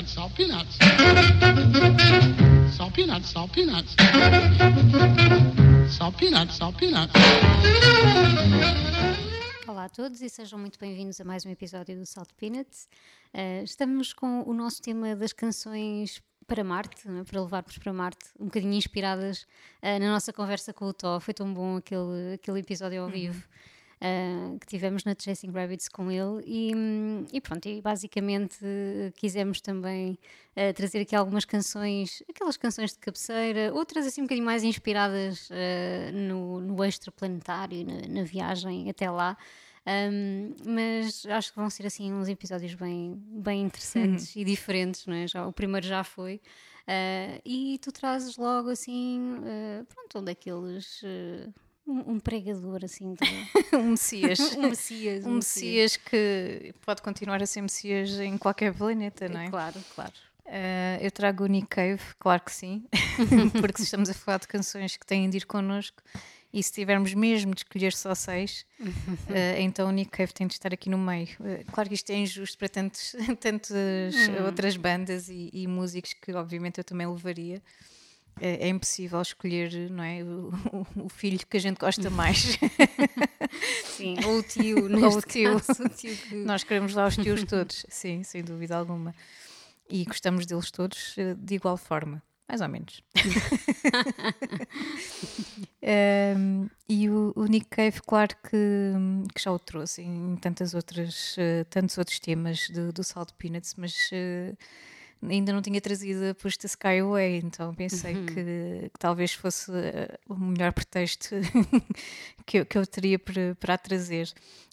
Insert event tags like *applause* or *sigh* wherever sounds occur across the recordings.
peanuts, salt peanuts. Salt peanuts, salt peanuts. Salt peanuts, salt peanuts. Olá a todos e sejam muito bem-vindos a mais um episódio do Salt Peanuts. Uh, estamos com o nosso tema das canções para Marte, né, para levarmos para Marte, um bocadinho inspiradas uh, na nossa conversa com o Tó. Foi tão bom aquele, aquele episódio ao uhum. Uh, que tivemos na Chasing Rabbits com ele. E, e pronto, e basicamente uh, quisemos também uh, trazer aqui algumas canções, aquelas canções de cabeceira, outras assim um bocadinho mais inspiradas no, no extraplanetário, na, na viagem até lá. Um, mas acho que vão ser assim uns episódios bem, bem interessantes uhum. *laughs* e diferentes, não é? Já, o primeiro já foi. Uh, e tu trazes logo assim, uh, pronto, um daqueles. Uh, um, um, pregador assim, de... *laughs* um Messias. *laughs* um Messias. Um, um Messias que pode continuar a ser Messias em qualquer planeta, não é? Claro, claro. Uh, eu trago o Nick Cave, claro que sim, *laughs* porque estamos a falar de canções que têm de ir connosco e se tivermos mesmo de escolher só seis, uh, então o Nick Cave tem de estar aqui no meio. Uh, claro que isto é injusto para tantos, tantas hum. outras bandas e, e músicos que, obviamente, eu também levaria é, é, impossível escolher não é, o, o, filho que a gente gosta mais. *laughs* Sim, ou o tio, ou o tio. Caso, o tio que... Nós queremos lá os tios todos, sim, sem dúvida alguma. E gostamos deles todos eh, de igual forma, mais ou menos. *laughs* um, e o, o, Nick Cave, claro que, que, já o trouxe em tantas outras, uh, tantos outros temas do, do Salt Peanuts, mas. Uh, ainda não tinha trazido a Push the Sky Away, então pensei uhum. que, que, talvez fosse eh, o melhor pretexto *laughs* que, eu, que eu teria para, para a trazer.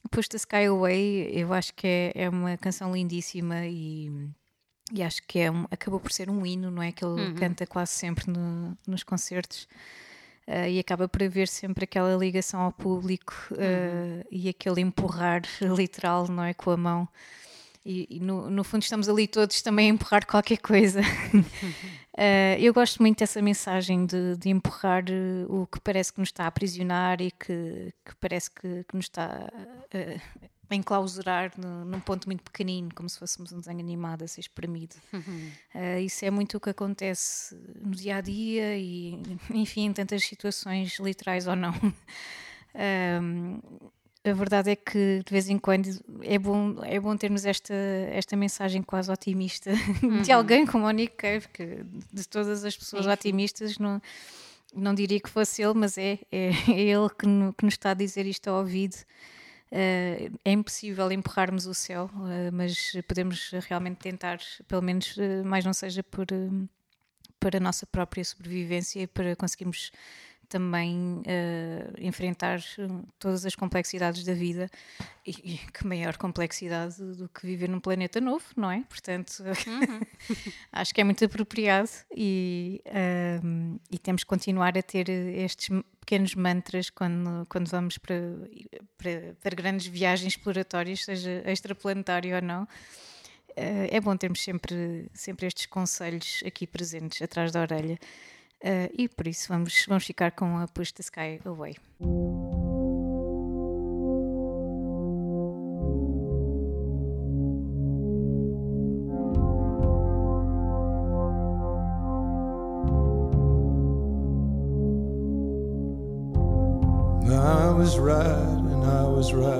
Push the Sky Away, eu acho que é, é uma canção lindíssima e. E acho que é um, acabou por ser um hino, não é? Que ele uhum. canta quase sempre no, nos concertos. Uh, e acaba por haver sempre aquela ligação ao público uh, uhum. e aquele empurrar *laughs* literal, não é? Com a mão e, e no, no, fundo estamos ali todos também a empurrar qualquer coisa. uh, *laughs* eu gosto muito dessa mensagem de, de empurrar uh, o que parece que nos está a aprisionar e que, que parece que, que, nos está uh, a enclausurar no, num ponto muito pequenino, como se fôssemos um desenho animado a ser espremido. Uh, *laughs* isso é muito o que acontece no dia a dia e, enfim, em tantas situações literais ou não. *laughs* a verdade é que de vez em quando é bom, é bom termos esta, esta mensagem quase otimista *laughs* uhum. de alguém como o Nick Cave, que de todas as pessoas é, otimistas não, não diria que fosse ele, mas é, é, *laughs* é ele que, no, que, nos está a dizer isto ao ouvido. Uh, é impossível empurrarmos o céu, uh, mas podemos realmente tentar, pelo menos, uh, mais não seja por, para a nossa própria sobrevivência e para conseguirmos também uh, enfrentar todas as complexidades da vida e, e, *laughs* que maior complexidade do que viver num planeta novo, não é? Portanto, uhum. *laughs* acho que é muito apropriado e, uh, e temos que continuar a ter estes pequenos mantras quando, quando vamos para, para, para grandes viagens exploratórias, seja extraplanetário ou não. Uh, é bom termos sempre, sempre estes conselhos aqui presentes atrás da orelha. Uh, e por isso vamos, vamos ficar com a Push the Sky Away. I was right and I was right.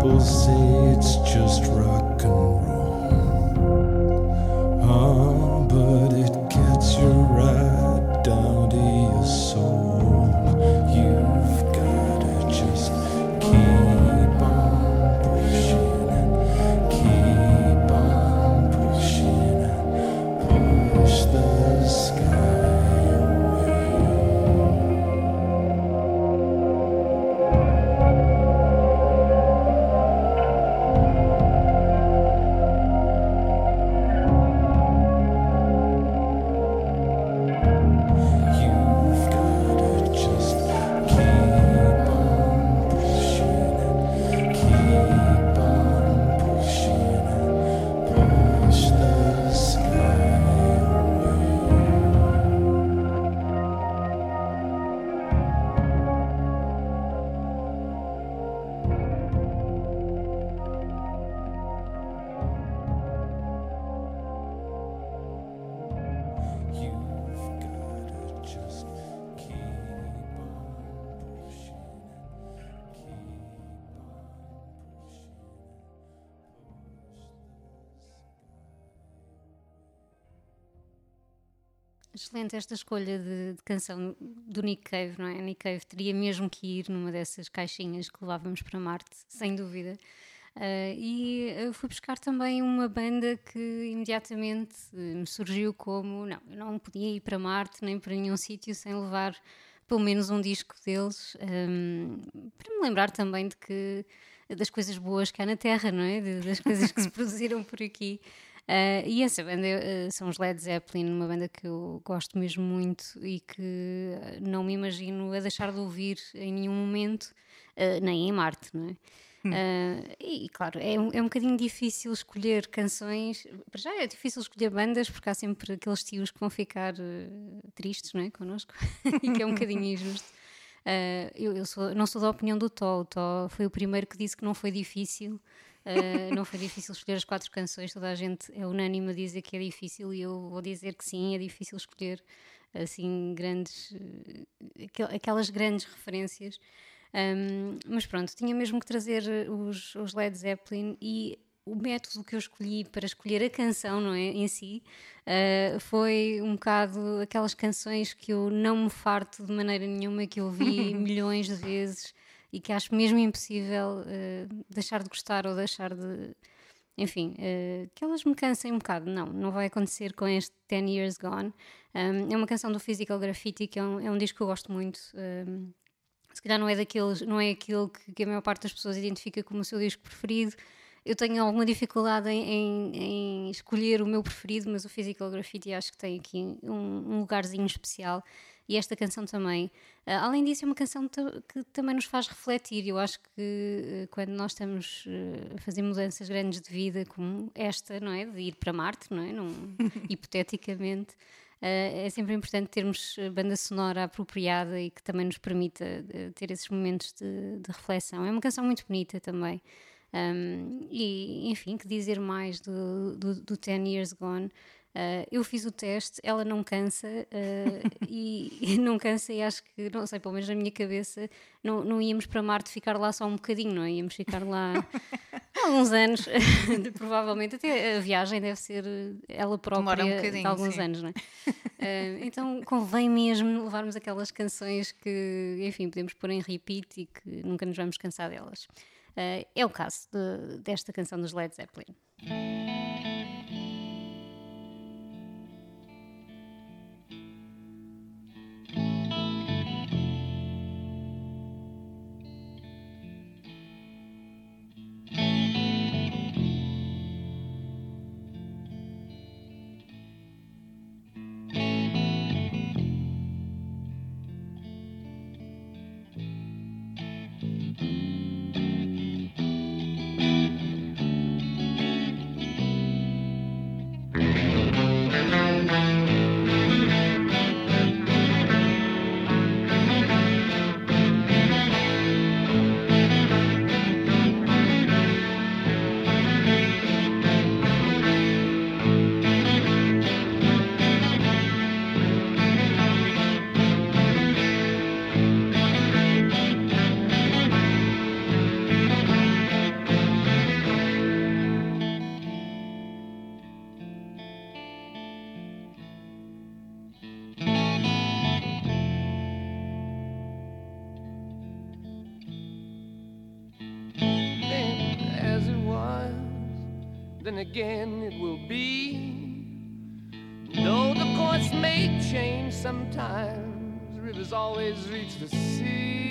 People say it's just rock and roll. Excelente esta escolha de, de canção do Nick Cave, não é? Nick Cave teria mesmo que ir numa dessas caixinhas que levávamos para Marte, sem dúvida. Ah, e eu fui buscar também uma banda que imediatamente eh, me surgiu como: não, eu não podia ir para Marte nem para nenhum sítio sem levar pelo menos um disco deles, ahm, para me lembrar também de que das coisas boas que há na Terra, não é? De- das coisas que se *laughs* produziram por aqui. Ah, e essa banda ah, são os Led Zeppelin, uma banda que eu gosto mesmo muito e que ah, não me imagino a deixar de ouvir em nenhum momento, ah, nem em Marte, não é? Ah, e claro, é um, é um bocadinho difícil escolher canções. Para já é difícil escolher bandas porque há sempre aqueles tios que vão ficar ah, tristes não é? connosco *laughs* e que é um bocadinho injusto. Ah, eu eu sou- não sou da opinião do Tó. O Tó foi o primeiro que disse que não foi difícil. Ah, não foi difícil escolher as quatro canções. Toda a gente é unânime a dizer que é difícil e eu vou dizer que sim, é difícil escolher assim grandes, eh, aquel- aquelas grandes referências. Um, mas pronto, tinha mesmo que trazer os, os Led Zeppelin e o método que eu escolhi para escolher a canção, não é, em si, uh, foi um bocado aquelas canções que eu não me farto de maneira nenhuma, que eu ouvi *laughs* milhões de vezes e que acho mesmo impossível uh, deixar de gostar ou deixar de... Enfim, uh, que elas me cansem um bocado. Não, não vai acontecer com este 10 Years Gone. Um, é uma canção do Physical Graffiti, que é um, é um disco que eu gosto muito. Um, se calhar não é daqueles, não é aquele que, que a maior parte das pessoas identifica como o seu disco preferido. Eu tenho alguma dificuldade em, em, em escolher o meu preferido, mas o Physical Graffiti acho que tem aqui um, um lugarzinho especial e esta canção também. Uh, além disso, é uma canção que também nos faz refletir. Eu acho que uh, quando nós estamos uh, a fazer mudanças grandes de vida, como esta, não é? De ir para Marte, não é? Num, *laughs* hipoteticamente. Uh, é sempre importante termos uh, banda sonora apropriada e que também nos permita ter esses momentos de, de reflexão. É uma canção muito bonita também. Um, e, enfim, que dizer mais do, do, do 10 Years Gone? Uh, eu fiz o teste, ela não cansa uh, *laughs* e, e não cansa e acho que, não sei, pelo menos na minha cabeça, não, não íamos para Marte ficar lá só um bocadinho, não é? Íamos ficar lá *laughs* há uns anos, *laughs* provavelmente, até a viagem deve ser ela própria um alguns sim. anos, não é? Uh, então convém mesmo levarmos aquelas canções que, enfim, podemos pôr em repeat e que nunca nos vamos cansar delas. É o caso de- desta canção dos Led Zeppelin. then again it will be. Though the course may change sometimes, rivers always reach the sea.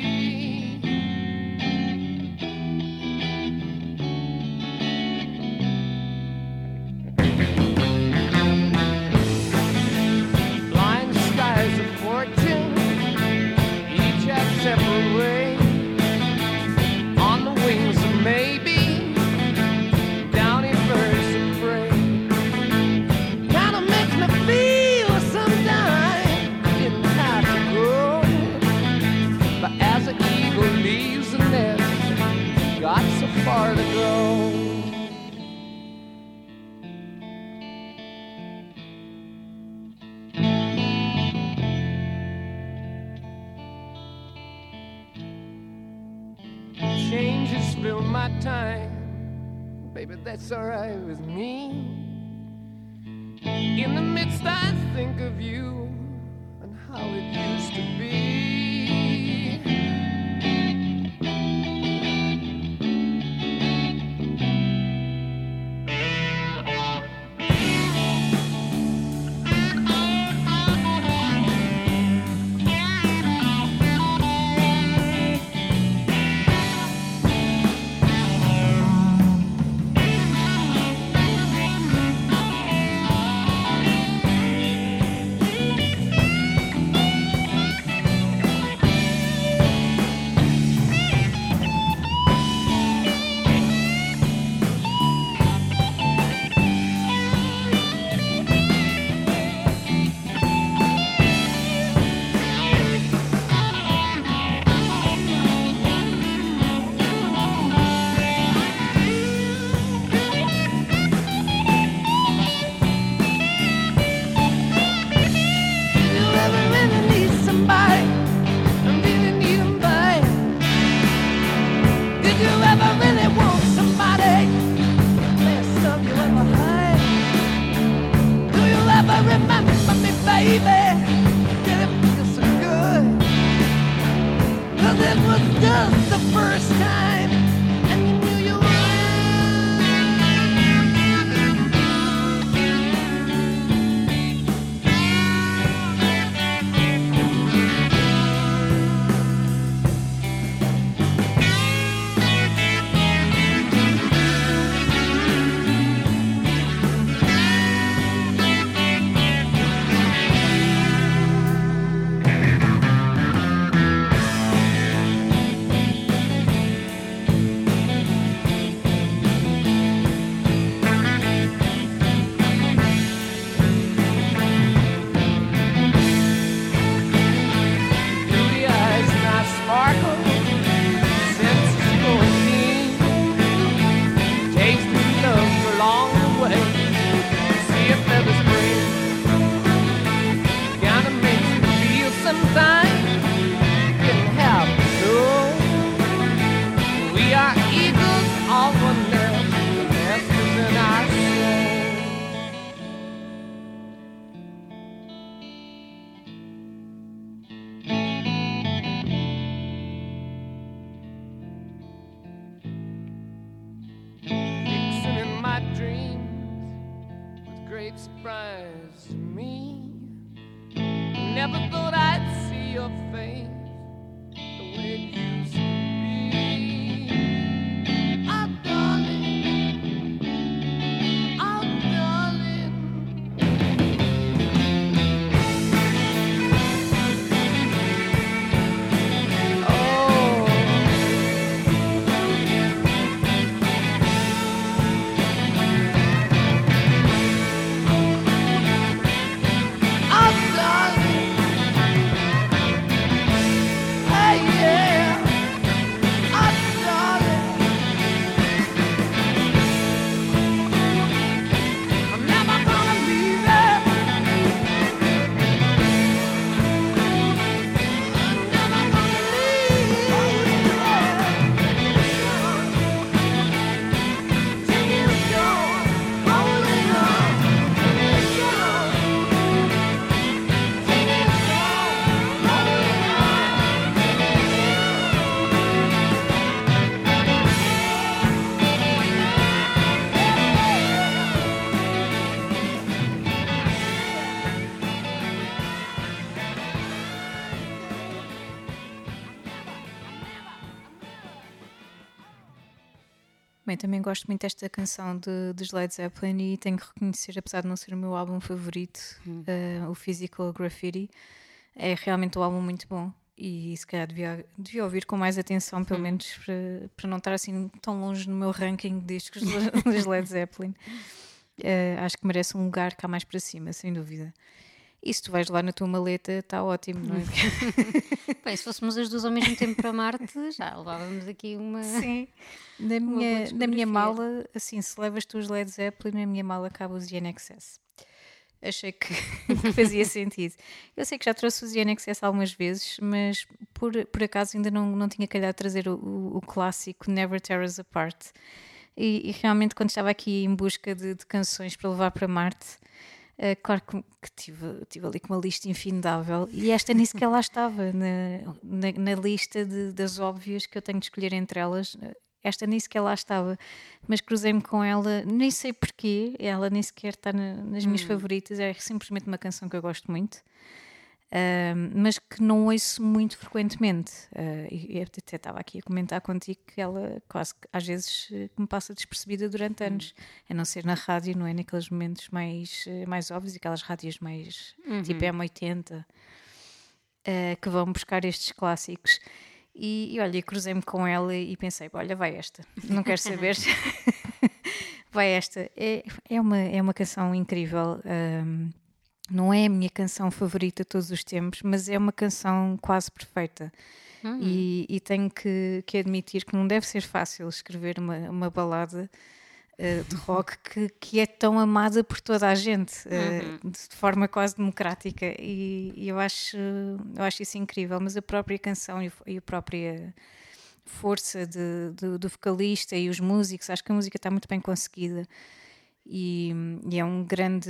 it's alright with me. In the midst, I think of you and how it used. Também gosto muito desta canção de, dos Led Zeppelin e tenho que reconhecer, apesar de não ser o meu álbum favorito, eh, o Physical Graffiti, é realmente um álbum muito bom e se calhar devia, devia ouvir com mais atenção, pelo menos para, para não estar assim tão longe no meu ranking de discos do- *laughs* dos Led Zeppelin. *laughs* Eh, acho que merece um lugar cá mais para cima, sem dúvida. E se tu vais lá na tua maleta, está ótimo, não é? *laughs* Bem, se fôssemos as duas ao mesmo tempo para Marte, já levávamos aqui uma. Sim. Na boa minha, na minha mala, assim, se levas tu os Led Zeppelin, na minha mala cabe os INXS. Achei que, *laughs* que fazia sentido. Eu sei que já trouxe os INXS algumas vezes, mas por, por acaso ainda não, não tinha calhado trazer o, o, o clássico Never Tear Us Apart. E, e realmente, quando estava aqui em busca de, de canções para levar para Marte, eh, claro que, que tive, tive ali com uma lista infindável e esta nem sequer lá estava na, na, na lista de- das óbvias que eu tenho de escolher entre elas. Esta nem sequer lá estava, mas cruzei-me com ela, nem sei porquê, ela nem sequer está na- nas minhas favoritas, é simplesmente uma canção que eu gosto muito. Mas que não ouço muito frequentemente. Ah, e até estava aqui a comentar contigo que ela quase que às vezes me passa despercebida durante anos, a não ser na rádio, não é? Naqueles momentos mais, eh, mais óbvios, aquelas rádios mais tipo M80 eh, que vão buscar estes clássicos. E, e olha, cruzei-me com ela e pensei: olha, vai esta, não quero saber. *laughs* *laughs* vai esta. É, é, uma, é uma canção incrível. ahm, não é a minha canção favorita todos os tempos, mas é uma canção quase perfeita. E, e tenho que, que admitir que não deve ser fácil escrever uma, uma balada eh, de *laughs* rock que, que é tão amada por toda a gente, eh, de forma quase democrática. E, e eu, acho, eu acho isso incrível. Mas a própria canção e, e a própria força de- do- do vocalista e os músicos, acho que a música está muito bem conseguida. E, e é um grande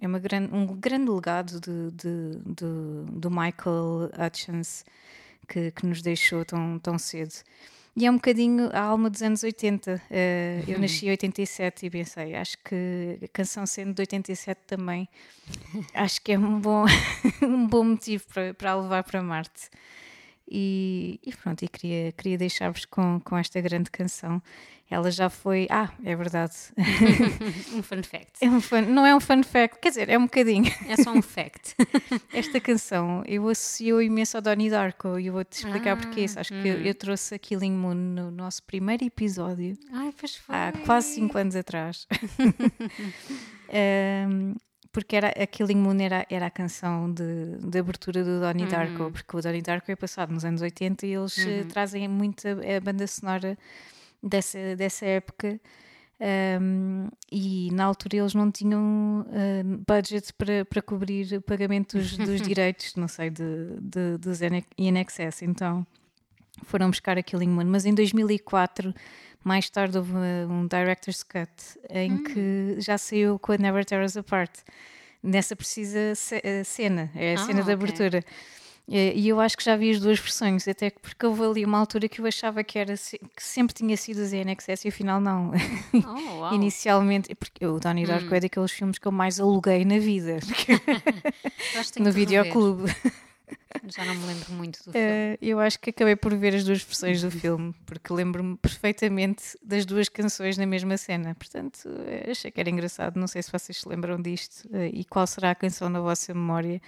é uma grande, um grande legado de, de- de- do Michael Hutchins que, que nos deixou tão, tão cedo. E é um bocadinho a alma dos anos 80. Eh, eu nasci em 87 e pensei, acho que a canção sendo de 87 também, *laughs* acho que é um bom, *laughs* um bom motivo para, para a levar para Marte. E, e pronto, e queria, queria deixar-vos com, com esta grande canção. Ela já foi. Ah, é verdade. *laughs* Um fun fact. É um fun- não é um fun fact, quer dizer, é um bocadinho. É só um fact. *laughs* Esta canção eu associo imenso ao Donnie Darko e eu vou-te explicar Ah, porquê. Acho que eu, eu trouxe a Killing Moon no nosso primeiro episódio Ai, pois foi. há quase 5 anos atrás. *laughs* Ahm, porque era, a Killing Moon era, era a canção de, de abertura do Donnie Darko, porque o Donnie Darko é passado nos anos 80 e eles eh, trazem muito a, a banda sonora dessa, dessa época. Ahm, e na altura eles não tinham budget para, para cobrir o pagamento dos, dos *laughs* direitos, não sei, de, de, dos INXS, então foram buscar a Killing Moon, mas em 2004 mais tarde houve uh, um director's cut em que já saiu com a Never Tear Us Apart nessa precisa uh, cena, é a Ah, cena da ok. abertura Eh, e eu acho que já vi as duas versões, até que porque houve ali uma altura que eu achava que, era, que sempre tinha sido a ZNXS e afinal não. Oh. *laughs* Inicialmente, porque o Donnie Darko é daqueles filmes que eu mais aluguei na vida, *laughs* *laughs* no videoclube. Já não me lembro muito do filme. Eh, eu acho que acabei por ver as duas versões do filme, porque lembro-me perfeitamente das duas canções na mesma cena. Portanto, eh, achei que era engraçado. Não sei se vocês se lembram disto eh, e qual será a canção na vossa memória.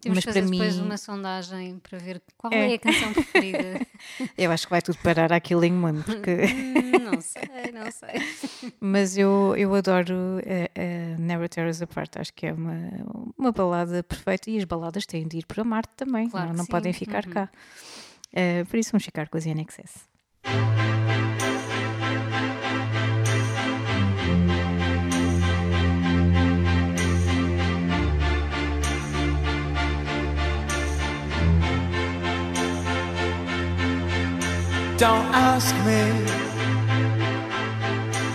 Temos mas que fazer para depois mim- uma sondagem para ver qual É. é, a canção preferida. *laughs* Eu acho que vai tudo parar à Killing Moon, porque... *laughs* Hum, não sei, não sei. mas eu, eu adoro eh, eh, Never Tear Us Apart. Acho que é uma, uma balada perfeita e as baladas têm de ir para Marte também, Claro não, não podem ficar Uhum. cá. Eh, por isso vamos ficar com as INXS. Don't ask me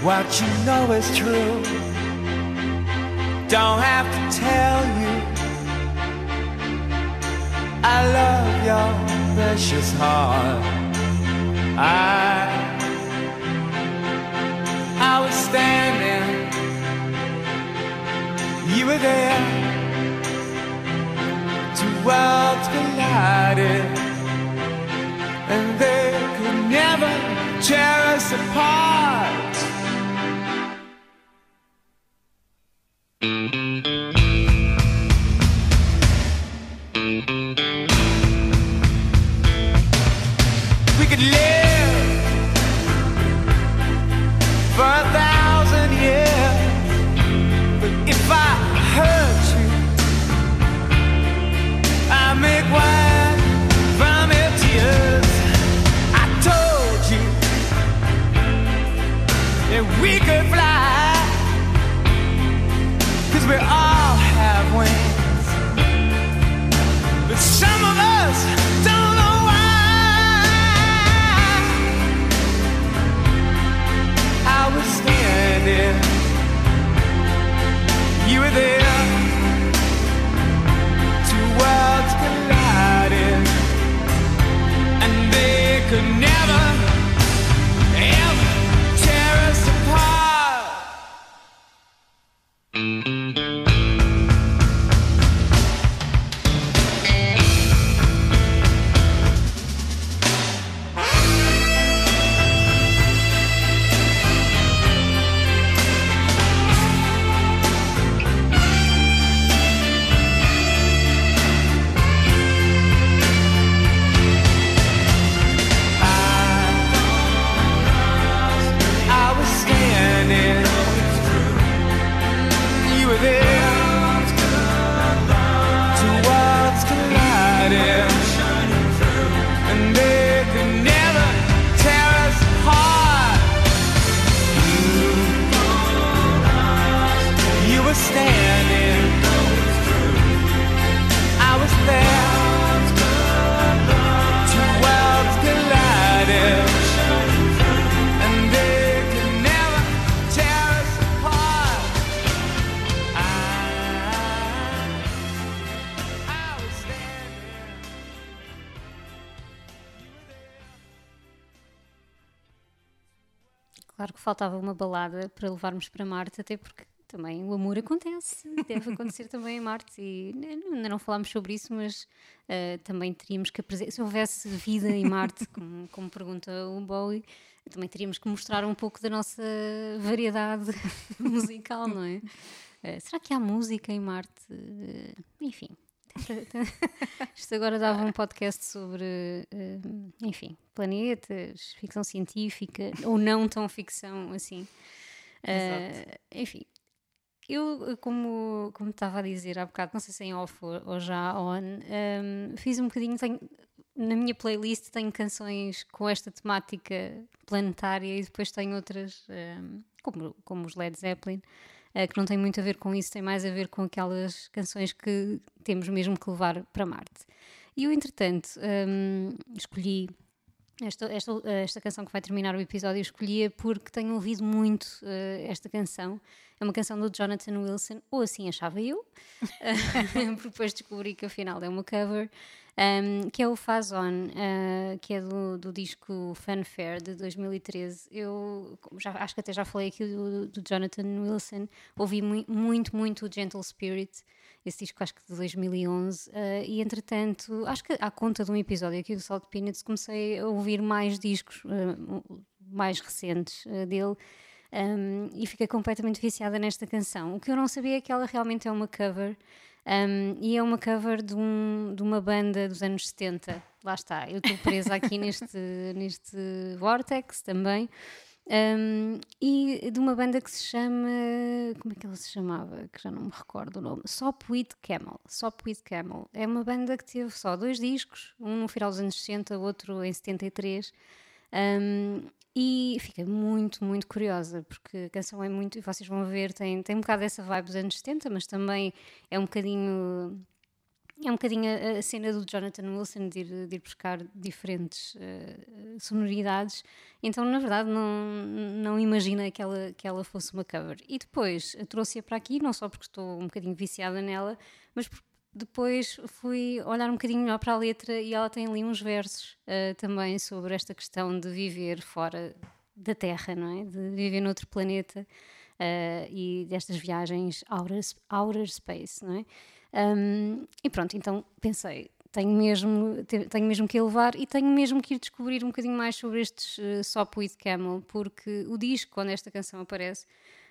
what you know is true. Don't have to tell you I love your precious heart. I I was standing, you were there. Two worlds collided and they could never tear us apart. Faltava uma balada para levarmos para Marte, até porque também o amor acontece, deve acontecer também em Marte. E ainda não falámos sobre isso, mas eh, também teríamos que apresentar. Se houvesse vida em Marte, como, como pergunta o Bowie, também teríamos que mostrar um pouco da nossa variedade *laughs* musical, não é? Eh, será que há música em Marte? Eh, enfim. *laughs* Isto agora dava um podcast sobre, eh, enfim, planetas, ficção científica, ou não tão ficção assim. Eh, enfim, eu, como, como estava a dizer há bocado, não sei se em off ou, já on, ehm, fiz um bocadinho, tenho- na minha playlist tenho canções com esta temática planetária e depois tenho outras, ehm, como, como os Led Zeppelin, que não têm muito a ver com isso, tem mais a ver com aquelas canções que temos mesmo que levar para Marte. E eu, entretanto, ehm, escolhi esta, esta, esta canção que vai terminar o episódio, eu escolhia porque tenho ouvido muito eh, esta canção. É uma canção do Jonathan Wilson, ou assim achava eu, *laughs* porque depois descobri que afinal é uma cover, um, que é o Faz On, uh, que é do, do disco Fanfare de 2013. Eu já, acho que até já falei aqui do, do Jonathan Wilson, ouvi mu muito, muito o Gentle Spirit, esse disco acho que de 2011, uh, e entretanto, acho que à conta de um episódio aqui do Salt Peanuts, comecei a ouvir mais discos uh, mais recentes uh, dele. Um, e fiquei completamente viciada nesta canção. O que eu não sabia é que ela realmente é uma cover. Um, e é uma cover de, um, de, uma banda dos anos 70. Lá está, eu estou presa aqui *laughs* neste, neste Vortex também. Um, e de uma banda que se chama. Como é que ela se chamava? Que já não me recordo o nome. Sop with Camel. Sop with Camel. É uma banda que teve só dois discos, um no final dos anos 60, outro em 73. Um, e fiquei muito, muito curiosa, porque a canção é muito, e vocês vão ver, tem, tem um bocado dessa vibe dos anos 70, mas também é um bocadinho. É um bocadinho a, a cena do Jonathan Wilson de ir, de ir buscar diferentes uh, sonoridades. Então, na verdade, não, não imagina que ela, que ela fosse uma cover. E depois trouxe-a para aqui, não só porque estou um bocadinho viciada nela, mas porque depois fui olhar um bocadinho melhor para a letra e ela tem ali uns versos uh, também sobre esta questão de viver fora da Terra, não é? De viver noutro planeta uh, e destas viagens outer, outer space, não é? Um, e pronto, então pensei, tenho mesmo, te- tenho mesmo que ir levar e tenho mesmo que ir descobrir um bocadinho mais sobre estes uh, Sop with Camel, porque o disco, quando esta canção aparece,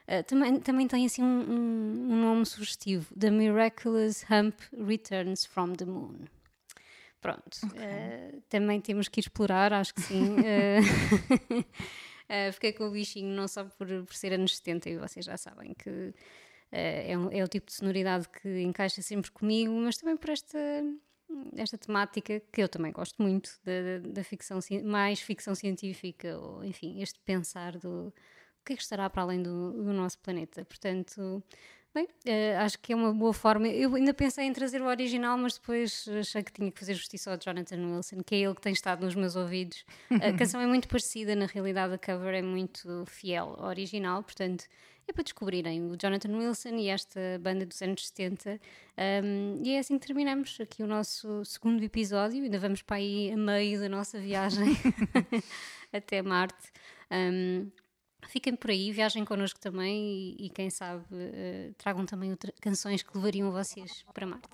uh, também, também tem assim um, um- um nome sugestivo: The Miraculous Hump Returns from the Moon. Pronto, uh, também temos que explorar, acho que sim. Uh, *laughs* *laughs* fiquei com o bichinho, não só por, por ser anos 70, e vocês já sabem que é, um- é o tipo de sonoridade que encaixa sempre comigo, mas também por esta, esta temática que eu também gosto muito, da, da- ficção, mais ficção científica, ou enfim, este pensar do o que é que estará para além do, do nosso planeta. Portanto, Bem, eh, acho que é uma boa forma. Eu ainda pensei em trazer o original, mas depois achei que tinha que fazer justiça ao Jonathan Wilson, que é ele que tem estado nos meus ouvidos. A canção é muito parecida, na realidade, a cover é muito fiel ao original, portanto. É para descobrirem o Jonathan Wilson e esta banda dos anos 70. Um, e é assim que terminamos aqui o nosso segundo episódio. Ainda vamos para aí a meio da nossa viagem *laughs* até Marte. Um, Fiquem por aí, viajem connosco também e, e quem sabe eh, tragam também outras canções que levariam vocês para Marte.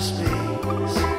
Space.